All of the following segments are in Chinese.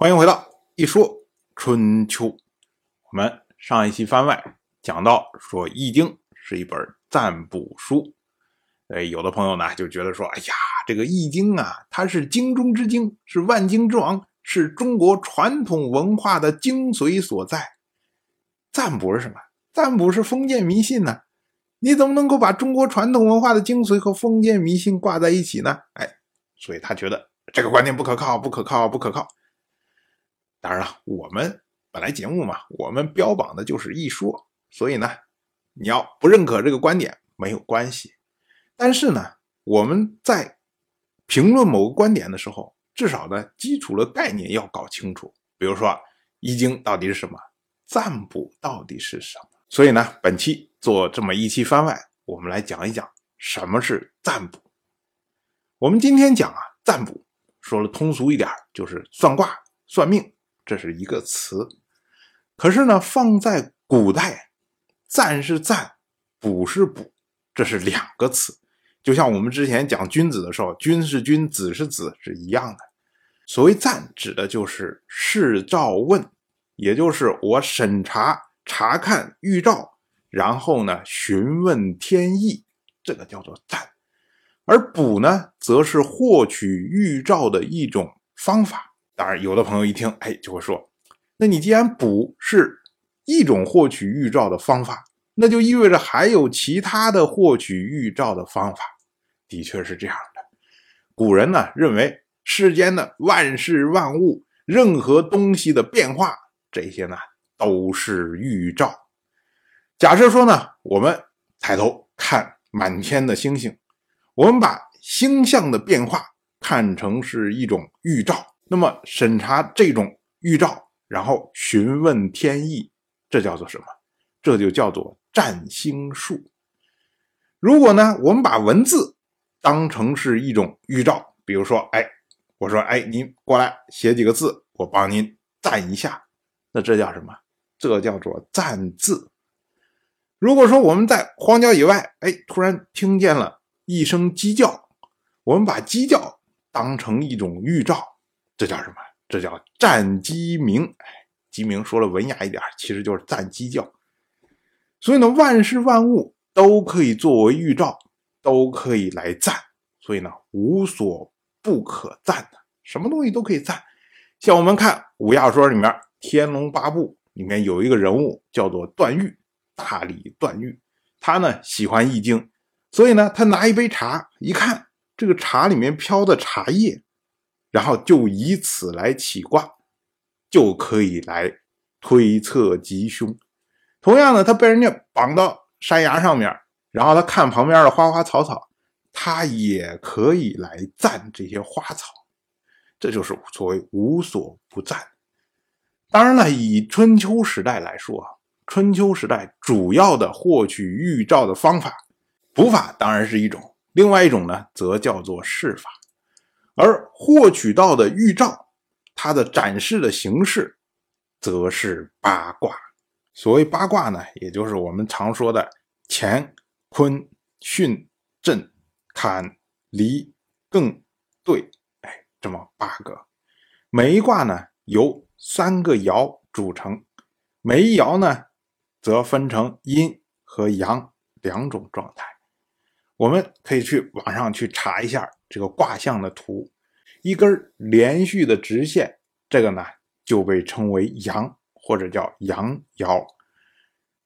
欢迎回到一说春秋。我们上一期番外讲到说，《易经》是一本占卜书。呃，有的朋友呢就觉得说，哎呀，这个《易经》啊，它是经中之经，是万经之王，是中国传统文化的精髓所在。占卜是什么？占卜是封建迷信呢？你怎么能够把中国传统文化的精髓和封建迷信挂在一起呢？哎，所以他觉得这个观点不可靠，不可靠，不可靠。当然了，我们本来节目嘛，我们标榜的就是一说，所以呢，你要不认可这个观点没有关系。但是呢，我们在评论某个观点的时候，至少呢，基础的概念要搞清楚。比如说，《易经》到底是什么？占卜到底是什么？所以呢，本期做这么一期番外，我们来讲一讲什么是占卜。我们今天讲啊，占卜说了通俗一点，就是算卦、算命。这是一个词，可是呢，放在古代，赞是赞，卜是卜，这是两个词。就像我们之前讲君子的时候，君是君，子是子是一样的。所谓赞，指的就是视照问，也就是我审查、查看预兆，然后呢询问天意，这个叫做赞。而卜呢，则是获取预兆的一种方法。当然，有的朋友一听，哎，就会说：“那你既然卜是一种获取预兆的方法，那就意味着还有其他的获取预兆的方法。”的确是这样的。古人呢认为，世间的万事万物、任何东西的变化，这些呢都是预兆。假设说呢，我们抬头看满天的星星，我们把星象的变化看成是一种预兆。那么审查这种预兆，然后询问天意，这叫做什么？这就叫做占星术。如果呢，我们把文字当成是一种预兆，比如说，哎，我说，哎，您过来写几个字，我帮您占一下，那这叫什么？这叫做占字。如果说我们在荒郊野外，哎，突然听见了一声鸡叫，我们把鸡叫当成一种预兆。这叫什么？这叫战鸡鸣。鸡鸣说了文雅一点，其实就是战鸡叫。所以呢，万事万物都可以作为预兆，都可以来赞。所以呢，无所不可赞的，什么东西都可以赞。像我们看五亚说里面《天龙八部》里面有一个人物叫做段誉，大理段誉。他呢喜欢易经，所以呢，他拿一杯茶，一看这个茶里面飘的茶叶。然后就以此来起卦，就可以来推测吉凶。同样的，他被人家绑到山崖上面，然后他看旁边的花花草草，他也可以来赞这些花草。这就是所谓无所不赞。当然了，以春秋时代来说啊，春秋时代主要的获取预兆的方法，卜法当然是一种，另外一种呢，则叫做试法。而获取到的预兆，它的展示的形式，则是八卦。所谓八卦呢，也就是我们常说的乾、坤、巽、震、坎、离、艮、兑，哎，这么八个。每一卦呢，由三个爻组成，每一爻呢，则分成阴和阳两种状态。我们可以去网上去查一下这个卦象的图，一根连续的直线，这个呢就被称为阳或者叫阳爻。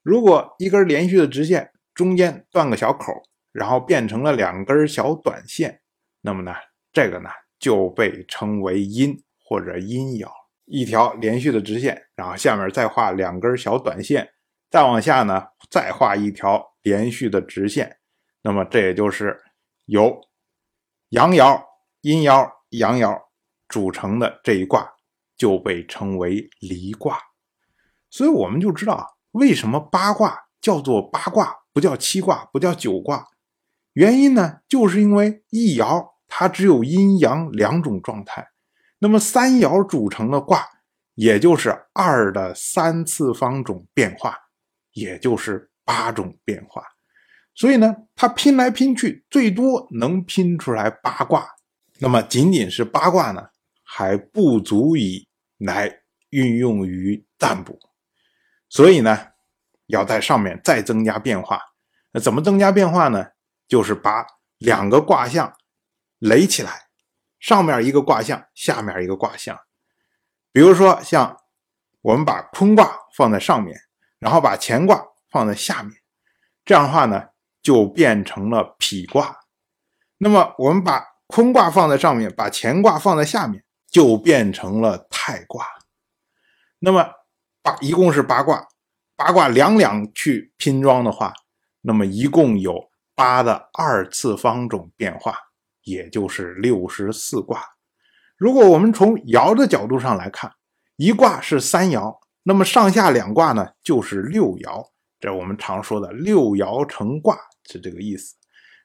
如果一根连续的直线中间断个小口，然后变成了两根小短线，那么呢这个呢就被称为阴或者阴爻。一条连续的直线，然后下面再画两根小短线，再往下呢再画一条连续的直线。那么这也就是由阳爻、阴爻、阳爻组成的这一卦，就被称为离卦。所以我们就知道，为什么八卦叫做八卦，不叫七卦，不叫九卦？原因呢，就是因为一爻它只有阴阳两种状态，那么三爻组成的卦，也就是二的三次方种变化，也就是八种变化。所以呢，他拼来拼去，最多能拼出来八卦。那么仅仅是八卦呢，还不足以来运用于占卜。所以呢，要在上面再增加变化。那怎么增加变化呢？就是把两个卦象垒起来，上面一个卦象，下面一个卦象。比如说，像我们把坤卦放在上面，然后把乾卦放在下面，这样的话呢，就变成了否卦。那么我们把坤卦放在上面，把乾卦放在下面，就变成了太卦。那么。八一共是八卦，八卦两两去拼装的话，那么一共有八的二次方种变化，也就是六十四卦。如果我们从爻的角度上来看，一卦是三爻，那么上下两卦呢就是六爻，这我们常说的六爻成卦是这个意思。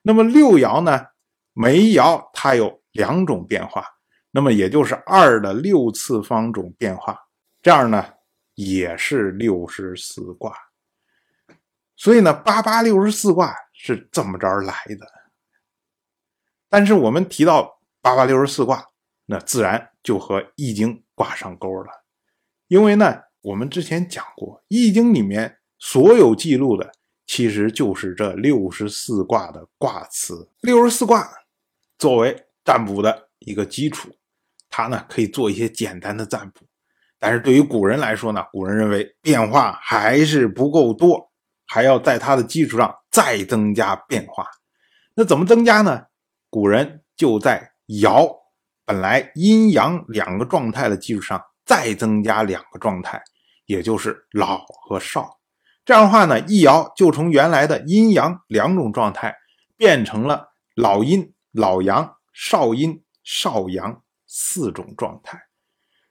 那么六爻呢，每一爻它有两种变化，那么也就是二的六次方种变化，这样呢。也是六十四卦，所以呢，八八六十四卦是这么着来的。但是我们提到八八六十四卦，那自然就和《易经》挂上钩了，因为呢，我们之前讲过，《易经》里面所有记录的，其实就是这六十四卦的卦辞。六十四卦作为占卜的一个基础，它呢可以做一些简单的占卜。但是对于古人来说呢，古人认为变化还是不够多，还要在它的基础上再增加变化。那怎么增加呢？古人就在爻本来阴阳两个状态的基础上再增加两个状态，也就是老和少。这样的话呢，一爻就从原来的阴阳两种状态变成了老阴、老阳、少阴、少阳四种状态。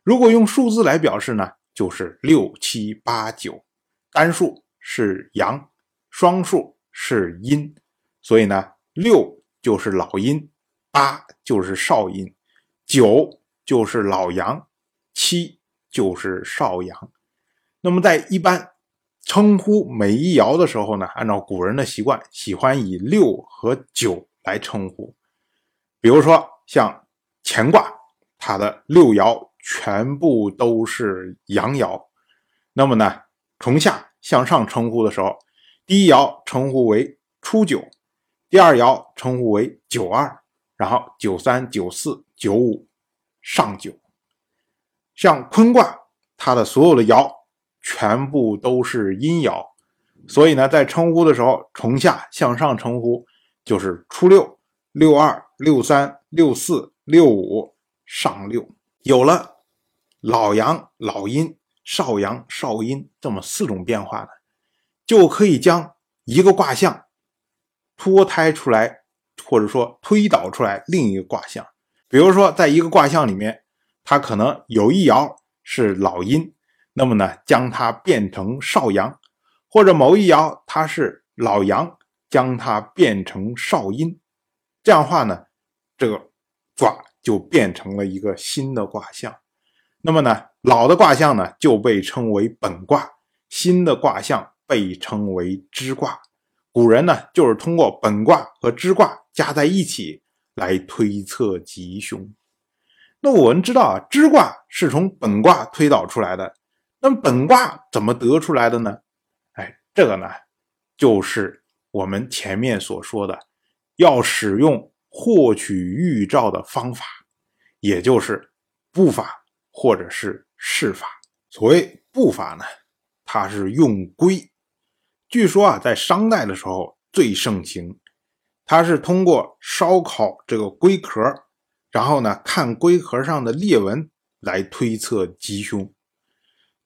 如果用数字来表示呢，就是六七八九，单数是阳，双数是阴，所以呢，六就是老阴，八就是少阴，九就是老阳，七就是少阳。那么在一般称呼每一爻的时候呢，按照古人的习惯，喜欢以六和九来称呼。比如说像乾卦，它的六爻。全部都是阳爻，那么呢，从下向上称呼的时候，第一爻称呼为初九，第二爻称呼为九二，然后九三、九四、九五、上九。像坤卦，它的所有的爻全部都是阴爻，所以呢，在称呼的时候，从下向上称呼就是初六、六二、六三、六四、六五、上六。有了。老阳、老阴、少阳、少阴这么四种变化呢，就可以将一个卦象脱胎出来，或者说推导出来另一个卦象。比如说，在一个卦象里面，它可能有一爻是老阴，那么呢，将它变成少阳；或者某一爻它是老阳，将它变成少阴。这样话呢，这个卦就变成了一个新的卦象。那么呢，老的卦象呢就被称为本卦，新的卦象被称为支卦。古人呢就是通过本卦和支卦加在一起来推测吉凶。那我们知道啊，支卦是从本卦推导出来的，那么本卦怎么得出来的呢？哎，这个呢就是我们前面所说的，要使用获取预兆的方法，也就是步法。或者是试法，所谓步法呢，它是用龟。据说啊，在商代的时候最盛行，它是通过烧烤这个龟壳，然后呢看龟壳上的裂纹来推测吉凶。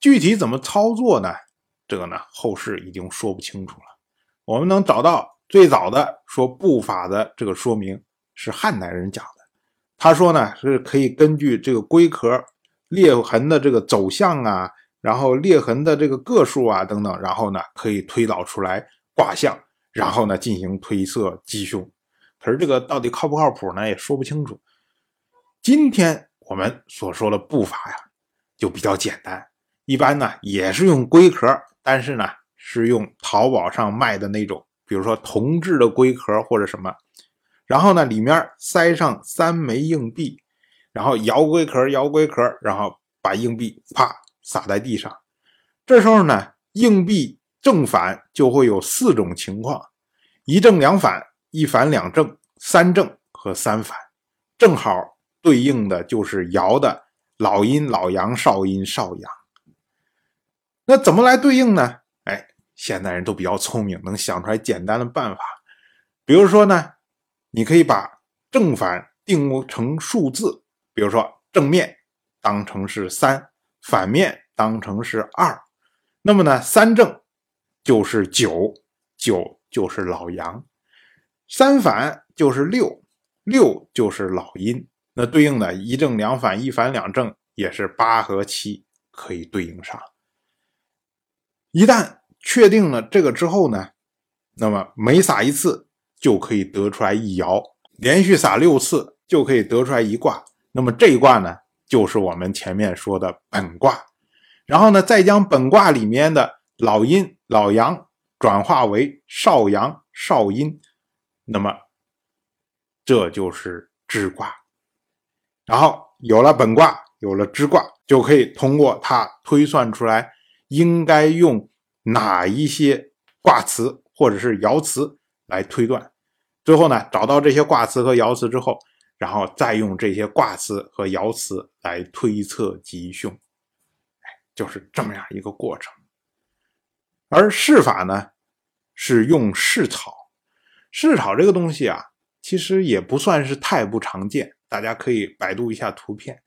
具体怎么操作呢？这个呢后世已经说不清楚了。我们能找到最早的说步法的这个说明是汉代人讲的，他说呢是可以根据这个龟壳。裂痕的这个走向啊，然后裂痕的这个个数啊等等，然后呢可以推导出来卦象，然后呢进行推测吉凶。可是这个到底靠不靠谱呢？也说不清楚。今天我们所说的步法呀，就比较简单，一般呢也是用龟壳，但是呢是用淘宝上卖的那种，比如说铜制的龟壳或者什么，然后呢里面塞上三枚硬币。然后摇龟壳，摇龟壳，然后把硬币啪撒在地上。这时候呢，硬币正反就会有四种情况：一正两反、一反两正、三正和三反，正好对应的就是爻的老阴、老阳、少阴、少阳。那怎么来对应呢？哎，现代人都比较聪明，能想出来简单的办法。比如说呢，你可以把正反定成数字，比如说正面当成是三，反面当成是二，那么呢，三正就是九，九就是老阳，三反就是六，六就是老阴。那对应的一正两反、一反两正也是八和七可以对应上。一旦确定了这个之后呢，那么每撒一次就可以得出来一爻，连续撒六次就可以得出来一卦。那么这一卦呢，就是我们前面说的本卦。然后呢，再将本卦里面的老阴、老阳转化为少阳、少阴，那么这就是支卦。然后有了本卦，有了支卦，就可以通过它推算出来。应该用哪一些卦辞或者是爻辞来推断？最后呢，找到这些卦辞和爻辞之后，然后再用这些卦辞和爻辞来推测吉凶。就是这么样一个过程。而试法呢，是用试草。试草这个东西啊，其实也不算是太不常见，大家可以百度一下图片。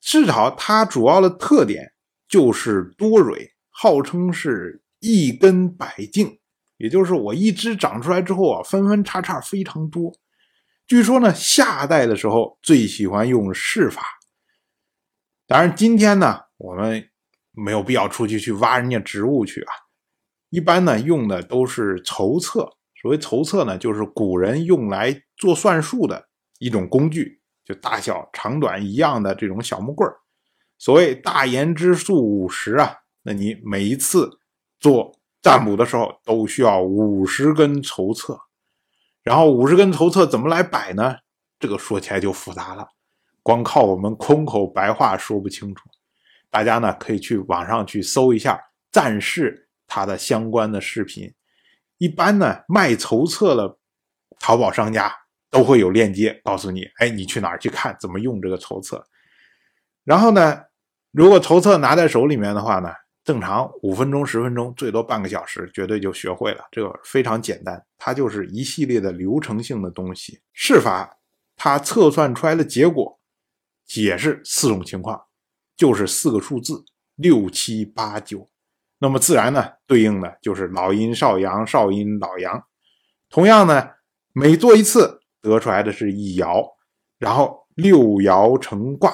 试草它主要的特点。就是多蕊，号称是一根百茎，也就是我一枝长出来之后啊，分分叉叉非常多。据说呢，夏代的时候最喜欢用试法。当然，今天呢，我们没有必要出去去挖人家植物去啊。一般呢，用的都是筹策。所谓筹策呢，就是古人用来做算术的一种工具，就大小长短一样的这种小木棍儿。所谓大言之数五十啊，那你每一次做占卜的时候都需要五十根筹策，然后五十根筹策怎么来摆呢？这个说起来就复杂了，光靠我们空口白话说不清楚。大家呢可以去网上去搜一下战士他的相关的视频，一般呢卖筹策的淘宝商家都会有链接告诉你，哎，你去哪儿去看怎么用这个筹策，然后呢？如果筹策拿在手里面的话呢，正常五分钟、十分钟，最多半个小时，绝对就学会了。这个非常简单，它就是一系列的流程性的东西。试法，它测算出来的结果也是四种情况，就是四个数字六七八九。那么自然呢，对应的就是老阴、少阳、少阴、老阳。同样呢，每做一次得出来的是一爻，然后六爻成卦。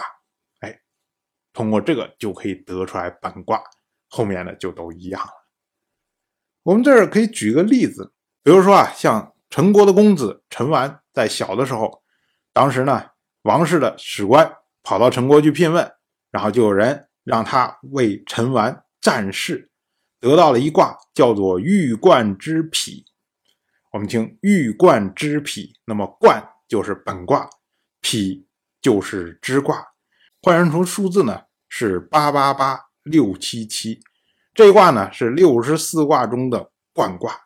通过这个就可以得出来本卦，后面的就都一样了。我们这儿可以举个例子，比如说啊，像陈国的公子陈完在小的时候，当时呢，王室的史官跑到陈国去聘问，然后就有人让他为陈完占事，得到了一卦叫做玉冠之匹。我们听玉冠之匹，那么冠就是本卦，匹就是支卦，换算成数字呢？是八八八六七七，这卦呢是六十四卦中的冠卦。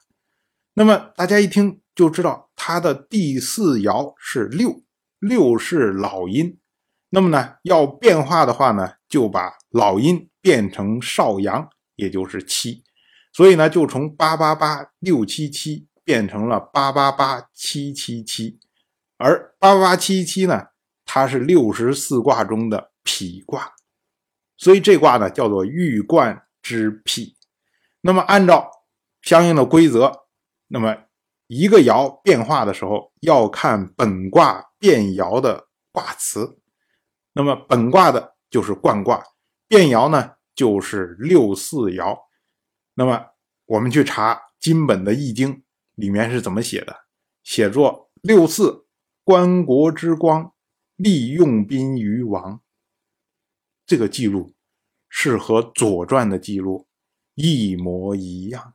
那么大家一听就知道，它的第四爻是六，六是老阴。那么呢，要变化的话呢，就把老阴变成少阳，也就是七。所以呢，就从八八八六七七变成了八八八七七七。而八八八七七呢，它是六十四卦中的匹卦。所以这卦呢叫做玉冠之辟。那么按照相应的规则，那么一个爻变化的时候要看本卦变爻的卦辞。那么本卦的就是冠卦，变爻呢就是六四爻。那么我们去查金本的《易经》里面是怎么写的，写作六四，观国之光，利用宾于王。这个记录是和《左传》的记录一模一样，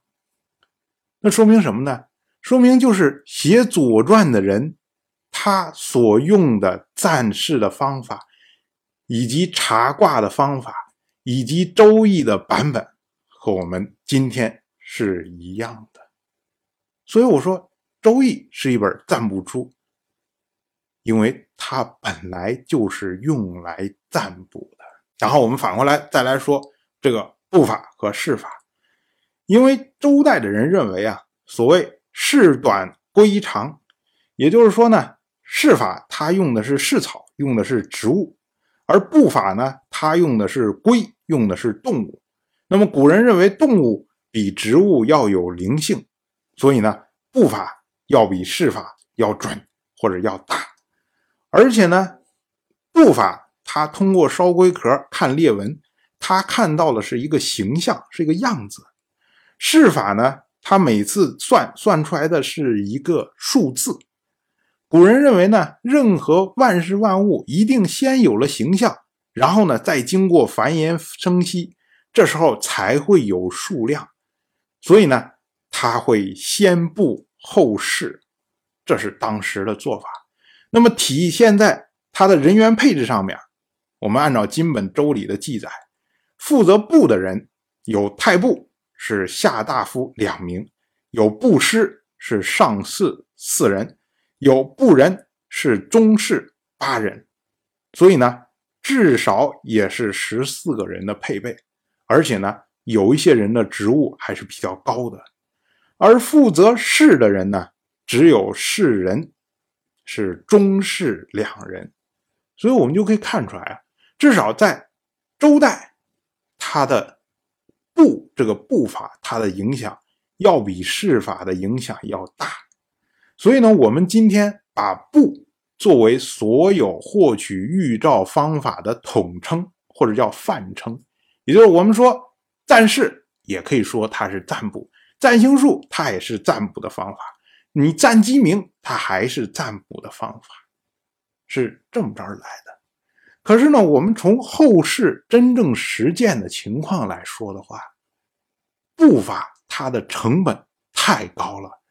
那说明什么呢？说明就是写《左传》的人，他所用的赞释的方法以及查卦的方法，以及周易的版本，和我们今天是一样的。所以我说，周易是一本占卜书，因为它本来就是用来占卜。然后我们反过来再来说这个步法和事法，因为周代的人认为啊，所谓事短归长，也就是说呢，事法它用的是事草，用的是植物。而步法呢，它用的是龟，用的是动物。那么古人认为动物比植物要有灵性，所以呢，步法要比事法要准或者要大。而且呢，步法他通过烧龟壳看裂纹，他看到的是一个形象，是一个样子。试法呢，他每次算算出来的是一个数字。古人认为呢，任何万事万物一定先有了形象，然后呢，再经过繁衍生息，这时候才会有数量。所以呢，他会先布后事，这是当时的做法。那么体现在他的人员配置上面，我们按照金本周礼的记载，负责布的人有太部是下大夫两名，有布师是上士四人。有部人是中士八人，所以呢，至少也是十四个人的配备，而且呢，有一些人的职务还是比较高的，而负责事的人呢，只有士人，是中士两人，所以我们就可以看出来啊，至少在周代，他的步这个步法，它的影响要比事法的影响要大。所以呢，我们今天把布作为所有获取预兆方法的统称，或者叫泛称，也就是我们说占事，也可以说它是占卜；占星术，它也是占卜的方法；你占鸡鸣，它还是占卜的方法，是这么着来的。可是呢，我们从后世真正实践的情况来说的话，步法它的成本太高了。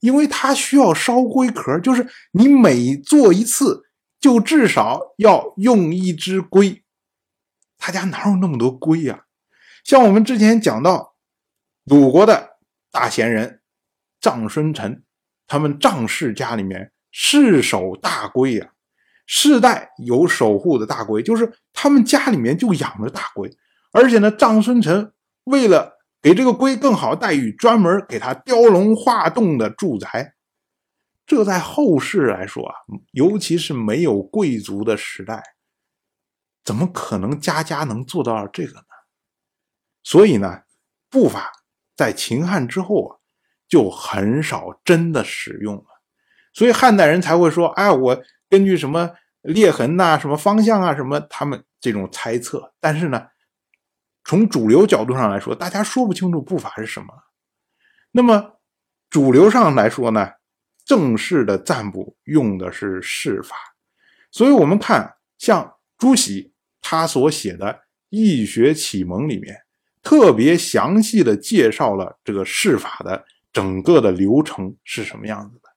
因为它需要烧龟壳，就是你每做一次，就至少要用一只龟。他家哪有那么多龟呀？像我们之前讲到，鲁国的大贤人臧孙臣，他们臧氏家里面世守大龟呀，世代有守护的大龟，就是他们家里面就养着大龟，而且呢，张孙臣为了。给这个龟更好待遇，专门给他雕龙画栋的住宅。这在后世来说啊，尤其是没有贵族的时代，怎么可能家家能做到这个呢？所以呢，步法在秦汉之后啊，就很少真的使用了。所以汉代人才会说：“哎，我根据什么裂痕呐、什么方向啊、什么他们这种猜测。”但是呢。从主流角度上来说，大家说不清楚步法是什么。那么主流上来说呢，正式的占卜用的是事法。所以，我们看像朱熹他所写的《易学启蒙》里面，特别详细的介绍了这个事法的整个的流程是什么样子的。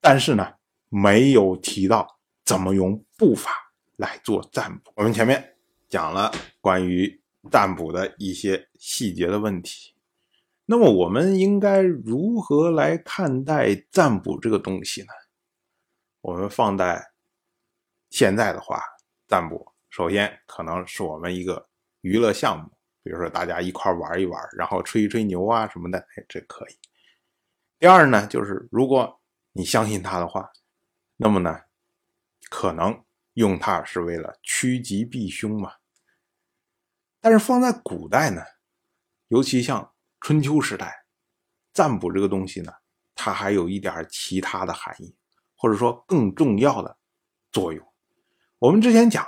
但是呢，没有提到怎么用步法来做占卜。我们前面讲了关于。占卜的一些细节的问题，那么我们应该如何来看待占卜这个东西呢？我们放在现在的话，占卜首先可能是我们一个娱乐项目，比如说大家一块玩一玩，然后吹一吹牛啊什么的，哎，这可以。第二呢，就是如果你相信他的话，那么呢，可能用它是为了趋吉避凶嘛。但是放在古代呢，尤其像春秋时代，占卜这个东西呢，它还有一点其他的含义，或者说更重要的作用。我们之前讲，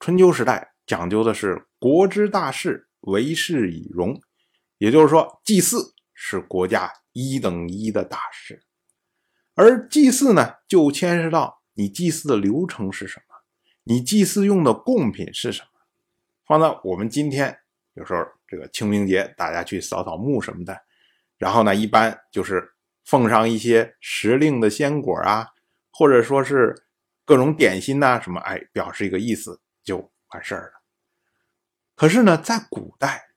春秋时代讲究的是国之大事，为事以荣，也就是说，祭祀是国家一等一的大事，而祭祀呢，就牵涉到你祭祀的流程是什么，你祭祀用的贡品是什么。放到我们今天，有时候这个清明节，大家去扫扫墓什么的，然后呢，一般就是奉上一些时令的鲜果啊，或者说是各种点心呐，什么，哎，表示一个意思，就完事儿了。可是呢，在古代，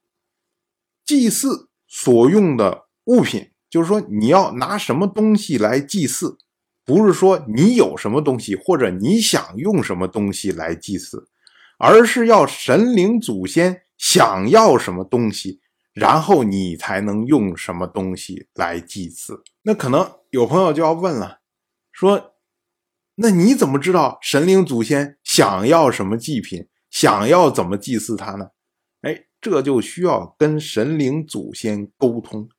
祭祀所用的物品，就是说你要拿什么东西来祭祀，不是说你有什么东西或者你想用什么东西来祭祀，而是要神灵祖先想要什么东西，然后你才能用什么东西来祭祀。那可能有朋友就要问了，说，那你怎么知道神灵祖先想要什么祭品？想要怎么祭祀他呢？哎，这就需要跟神灵祖先沟通。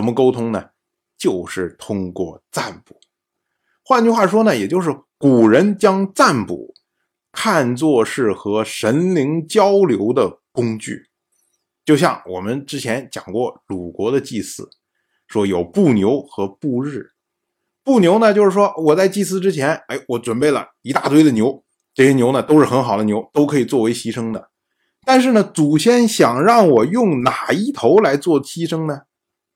怎么沟通呢？就是通过占卜。换句话说呢，也就是古人将占卜看作是和神灵交流的工具。就像我们之前讲过鲁国的祭祀，说有布牛和布日。布牛呢，就是说我在祭祀之前，哎，我准备了一大堆的牛。这些牛呢都是很好的牛，都可以作为牺牲的。但是呢，祖先想让我用哪一头来做牺牲呢？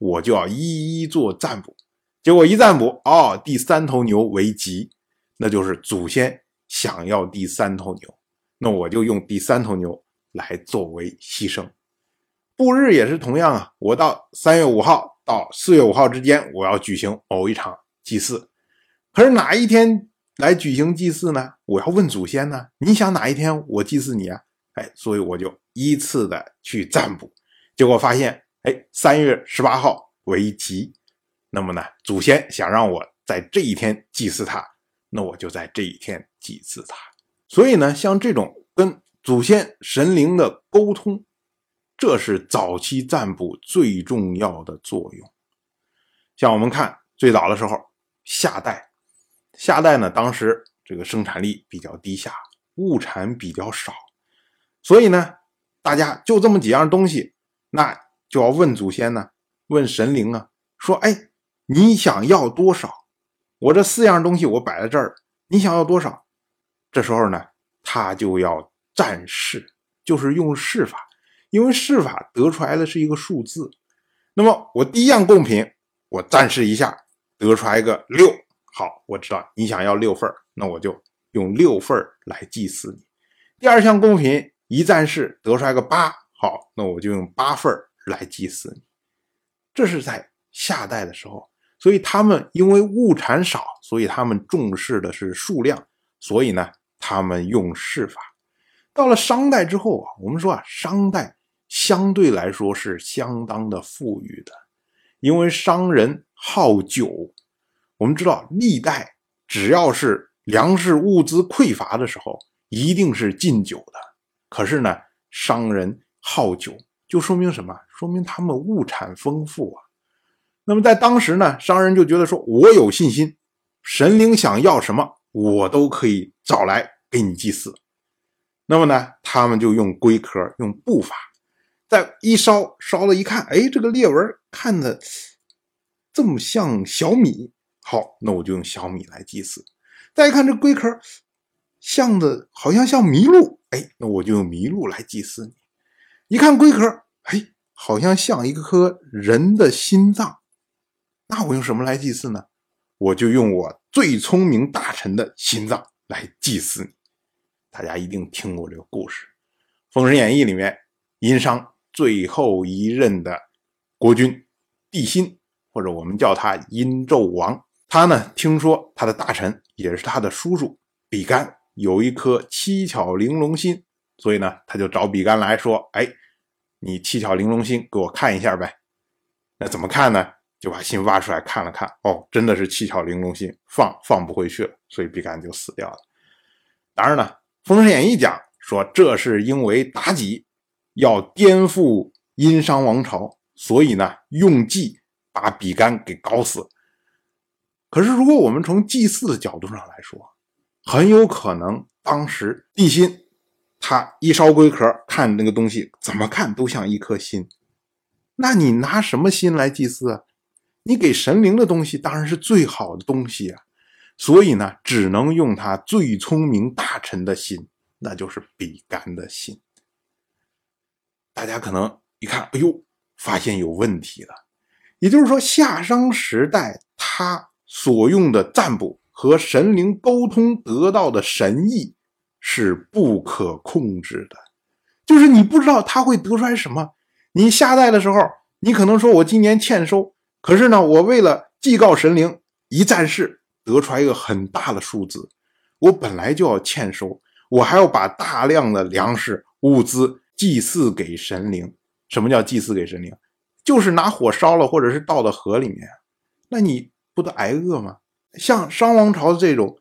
我就要一一做占卜。结果一占卜，哦，第三头牛为吉，那就是祖先想要第三头牛，那我就用第三头牛来作为牺牲。布日也是同样啊，我到三月五号到四月五号之间，我要举行某一场祭祀。可是哪一天？来举行祭祀呢？我要问祖先呢？你想哪一天我祭祀你啊？哎，所以我就依次的去占卜，结果发现，哎，三月十八号为吉。那么呢，祖先想让我在这一天祭祀他，那我就在这一天祭祀他。所以呢，像这种跟祖先神灵的沟通，这是早期占卜最重要的作用。像我们看最早的时候，夏代。夏代呢，当时这个生产力比较低下，物产比较少，所以呢，大家就这么几样东西，那就要问祖先呢，问神灵啊，说，哎，你想要多少？我这四样东西我摆在这儿，你想要多少？这时候呢，他就要占试，就是用试法，因为试法得出来的是一个数字。那么我第一样贡品，我占试一下，得出来一个六。好，我知道你想要六份那我就用六份来祭祀你。第二项贡品一战士得出来个八，好，那我就用八份来祭祀你。这是在夏代的时候，所以他们因为物产少，所以他们重视的是数量，所以呢，他们用试法。到了商代之后啊，我们说啊，商代相对来说是相当的富裕的，因为商人好酒。我们知道，历代只要是粮食物资匮乏的时候，一定是禁酒的。可是呢，商人好酒，就说明什么？说明他们物产丰富啊。那么在当时呢，商人就觉得说，我有信心，神灵想要什么，我都可以找来给你祭祀。那么呢，他们就用龟壳，用布法，再一烧，烧了一看，哎，这个裂纹看的这么像小米。好，那我就用小米来祭祀。再一看这龟壳，像的好像像麋鹿，哎，那我就用麋鹿来祭祀你。一看龟壳，哎，好像像一颗人的心脏，那我用什么来祭祀呢？我就用我最聪明大臣的心脏来祭祀你。大家一定听过这个故事，《封神演义》里面，殷商最后一任的国君帝辛，或者我们叫他殷纣王。他呢，听说他的大臣也是他的叔叔比干有一颗七巧玲珑心，所以呢，他就找比干来说：“哎，你七巧玲珑心给我看一下呗。”那怎么看呢？就把心挖出来看了看，哦，真的是七巧玲珑心，放放不回去了，所以比干就死掉了。当然呢，《封神演义》讲说，这是因为妲己要颠覆殷商王朝，所以呢，用计把比干给搞死。可是，如果我们从祭祀的角度上来说，很有可能当时地心，他一烧龟壳，看那个东西怎么看都像一颗心。那你拿什么心来祭祀啊？你给神灵的东西当然是最好的东西啊。所以呢，只能用他最聪明大臣的心，那就是比干的心。大家可能一看，哎呦，发现有问题了。也就是说，夏商时代他。所用的占卜和神灵沟通得到的神意是不可控制的，就是你不知道他会得出来什么。你下代的时候，你可能说我今年欠收，可是呢，我为了祭告神灵，一战事得出来一个很大的数字，我本来就要欠收，我还要把大量的粮食物资祭祀给神灵。什么叫祭祀给神灵？就是拿火烧了，或者是倒到河里面，那你不得挨饿吗？像商王朝的这种，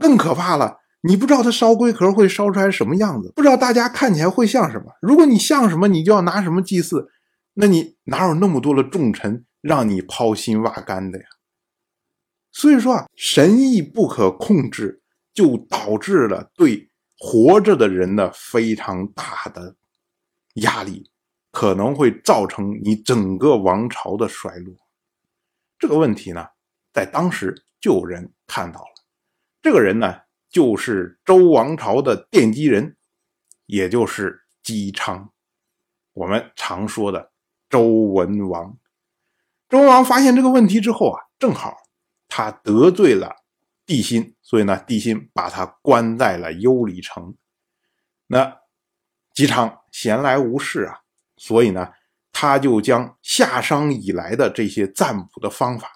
更可怕了。你不知道它烧龟壳会烧出来什么样子，不知道大家看起来会像什么。如果你像什么，你就要拿什么祭祀。那你哪有那么多的重臣让你抛心挖肝的呀？所以说啊，神意不可控制，就导致了对活着的人的非常大的压力，可能会造成你整个王朝的衰落。这个问题呢，在当时就有人看到了。这个人呢？就是周王朝的奠基人，也就是姬昌，我们常说的周文王。周文王发现这个问题之后啊，正好他得罪了帝辛，所以呢，帝辛把他关在了幽里城。那姬昌闲来无事啊，所以呢，他就将夏商以来的这些占卜的方法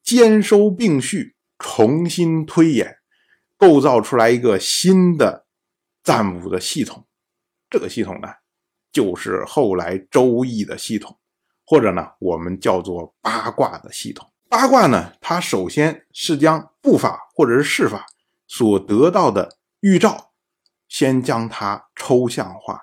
兼收并蓄，重新推演。构造出来一个新的占卜的系统，这个系统呢，就是后来周易的系统，或者呢，我们叫做八卦的系统。八卦呢，它首先是将布法或者是事法所得到的预兆，先将它抽象化，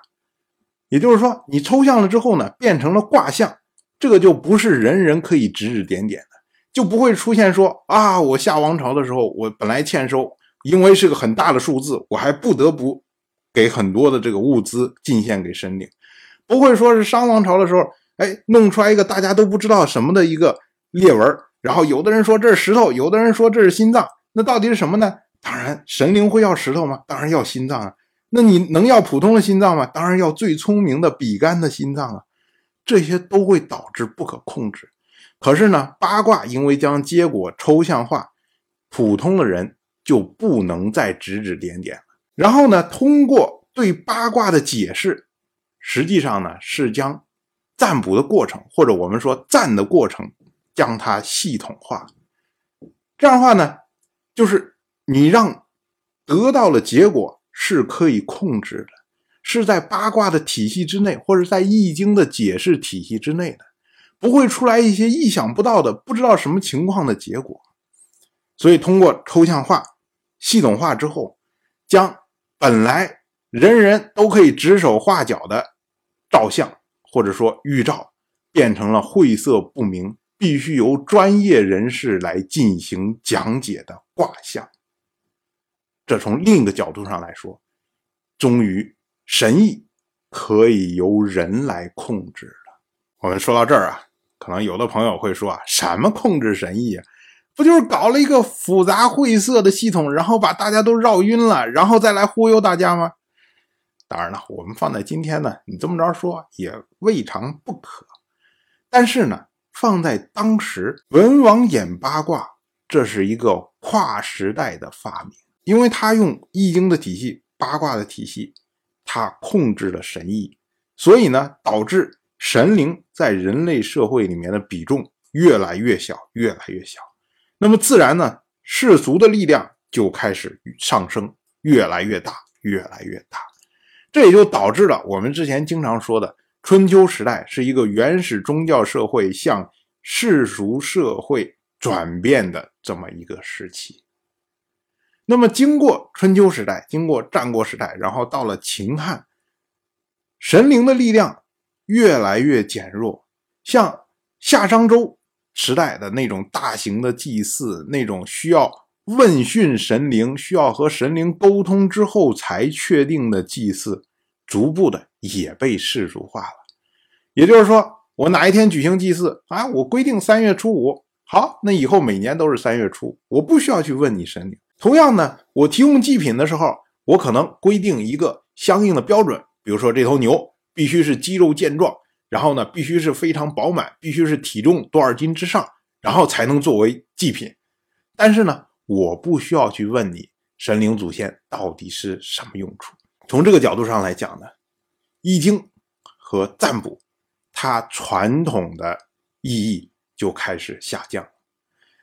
也就是说，你抽象了之后呢，变成了卦象，这个就不是人人可以指指点点的，就不会出现说啊，我夏王朝的时候，我本来欠收。因为是个很大的数字，我还不得不给很多的这个物资进献给神灵，不会说是商王朝的时候，哎，弄出来一个大家都不知道什么的一个裂纹，然后有的人说这是石头，有的人说这是心脏，那到底是什么呢？当然，神灵会要石头吗？当然要心脏啊。那你能要普通的心脏吗？当然要最聪明的比干的心脏啊。这些都会导致不可控制。可是呢，八卦因为将结果抽象化，普通的人。就不能再指指点点了。然后呢，通过对八卦的解释，实际上呢是将占卜的过程，或者我们说占的过程，将它系统化。这样的话呢，就是你让得到了结果是可以控制的，是在八卦的体系之内，或者在易经的解释体系之内的，不会出来一些意想不到的、不知道什么情况的结果。所以通过抽象化。系统化之后，将本来人人都可以指手画脚的照相或者说预兆，变成了晦涩不明、必须由专业人士来进行讲解的卦象。这从另一个角度上来说，终于神意可以由人来控制了。我们说到这儿啊，可能有的朋友会说啊，什么控制神意啊？不就是搞了一个复杂晦涩的系统，然后把大家都绕晕了，然后再来忽悠大家吗？当然了，我们放在今天呢，你这么着说也未尝不可。但是呢，放在当时，文王演八卦，这是一个跨时代的发明，因为他用易经的体系、八卦的体系，他控制了神意，所以呢，导致神灵在人类社会里面的比重越来越小，越来越小。那么自然呢，世俗的力量就开始上升，越来越大，越来越大。这也就导致了我们之前经常说的春秋时代是一个原始宗教社会向世俗社会转变的这么一个时期。那么经过春秋时代，经过战国时代，然后到了秦汉，神灵的力量越来越减弱，像夏商周。时代的那种大型的祭祀，那种需要问讯神灵、需要和神灵沟通之后才确定的祭祀，逐步的也被世俗化了。也就是说，我哪一天举行祭祀啊？我规定三月初五，好，那以后每年都是三月初，我不需要去问你神灵。同样呢，我提供祭品的时候，我可能规定一个相应的标准，比如说这头牛必须是肌肉健壮。然后呢，必须是非常饱满，必须是体重多少斤之上，然后才能作为祭品。但是呢，我不需要去问你神灵祖先到底是什么用处。从这个角度上来讲呢，《易经》和占卜，它传统的意义就开始下降。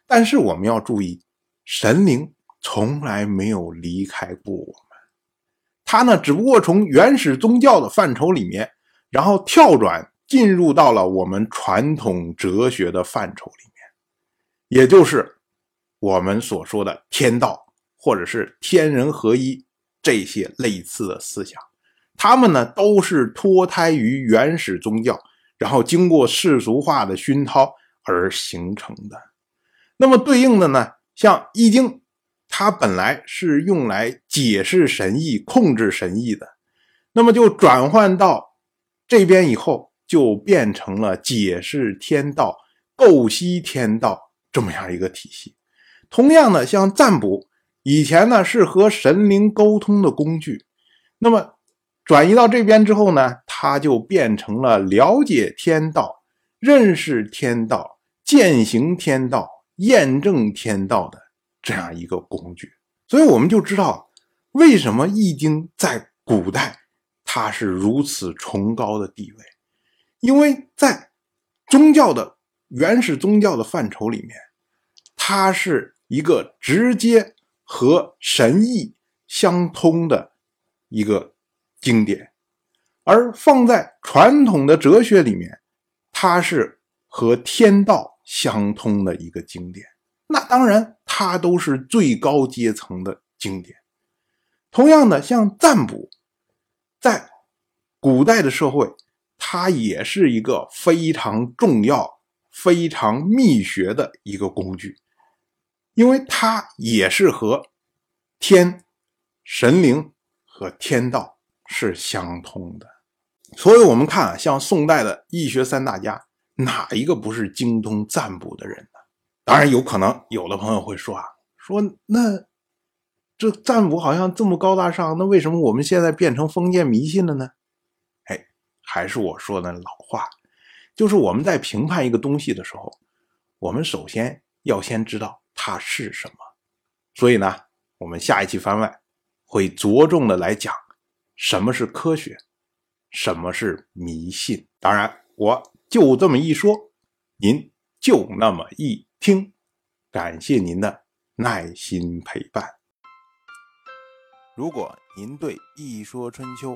但是我们要注意，神灵从来没有离开过我们，他呢只不过从原始宗教的范畴里面，然后跳转进入到了我们传统哲学的范畴里面，也就是我们所说的天道或者是天人合一这些类似的思想，他们呢都是脱胎于原始宗教，然后经过世俗化的熏陶而形成的。那么对应的呢，像《易经》，它本来是用来解释神意、控制神意的，那么就转换到这边以后，就变成了解释天道、构析天道这么样一个体系。同样的，像占卜，以前呢是和神灵沟通的工具，那么转移到这边之后呢，它就变成了了解天道、认识天道、践行天道。验证天道的这样一个工具，所以我们就知道为什么《易经》在古代它是如此崇高的地位，因为在宗教的原始宗教的范畴里面，它是一个直接和神意相通的一个经典，而放在传统的哲学里面，它是和天道。相通的一个经典，那当然它都是最高阶层的经典。同样的，像占卜，在古代的社会，它也是一个非常重要、非常秘学的一个工具，因为它也是和天、神灵和天道是相通的。所以，我们看啊，像宋代的易学三大家。哪一个不是精通占卜的人呢？当然有可能，有的朋友会说啊，说那这占卜好像这么高大上，那为什么我们现在变成封建迷信了呢？还是我说的老话，就是我们在评判一个东西的时候，我们首先要先知道它是什么。所以呢，我们下一期番外会着重的来讲什么是科学，什么是迷信。当然，我。就这么一说，您就那么一听，感谢您的耐心陪伴。如果您对《一说春秋》